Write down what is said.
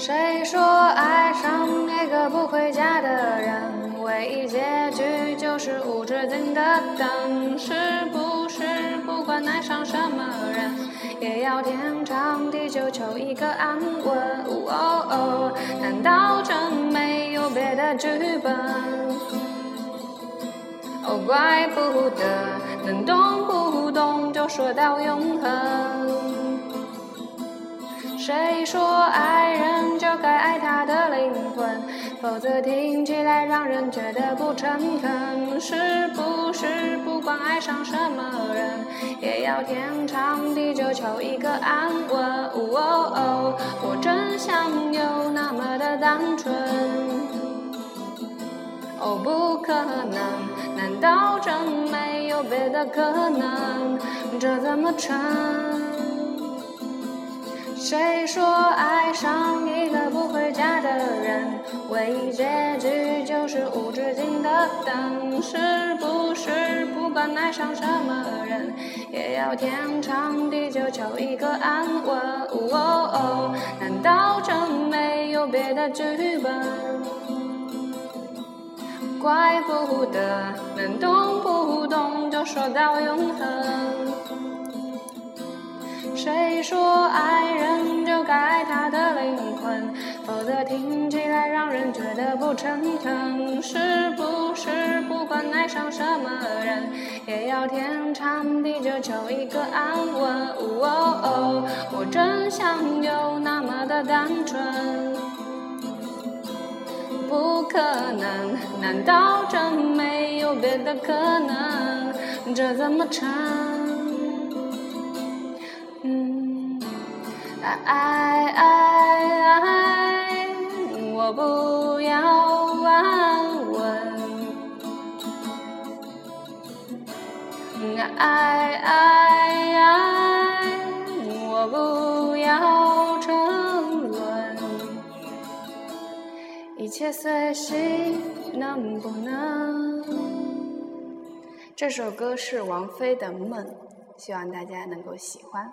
谁说爱上一个不回家的人，唯一结局就是无止境的等？是不是不管爱上什么人，也要天长地久求一个安稳？哦哦，难道真没有别的剧本？哦，怪不得能动不动就说到永恒。谁说爱人就该爱他的灵魂？否则听起来让人觉得不诚恳。是不是不管爱上什么人，也要天长地久求一个安稳？哦哦，我真想有那么的单纯。哦，不可能，难道真没有别的可能？这怎么成？谁说爱上一个不回家的人，唯一结局就是无止境的等？是不是不管爱上什么人，也要天长地久求一个安稳？哦哦，难道真没有别的剧本？怪不得能动不动就说到永恒。谁说爱人就该爱他的灵魂？否则听起来让人觉得不诚恳。是不是不管爱上什么人，也要天长地久求一个安稳？哦哦，我真想有那么的单纯。不可能，难道真没有别的可能？这怎么成？爱爱爱，我不要安稳。爱爱爱，我不要沉沦。一切随心，能不能？这首歌是王菲的《梦》，希望大家能够喜欢。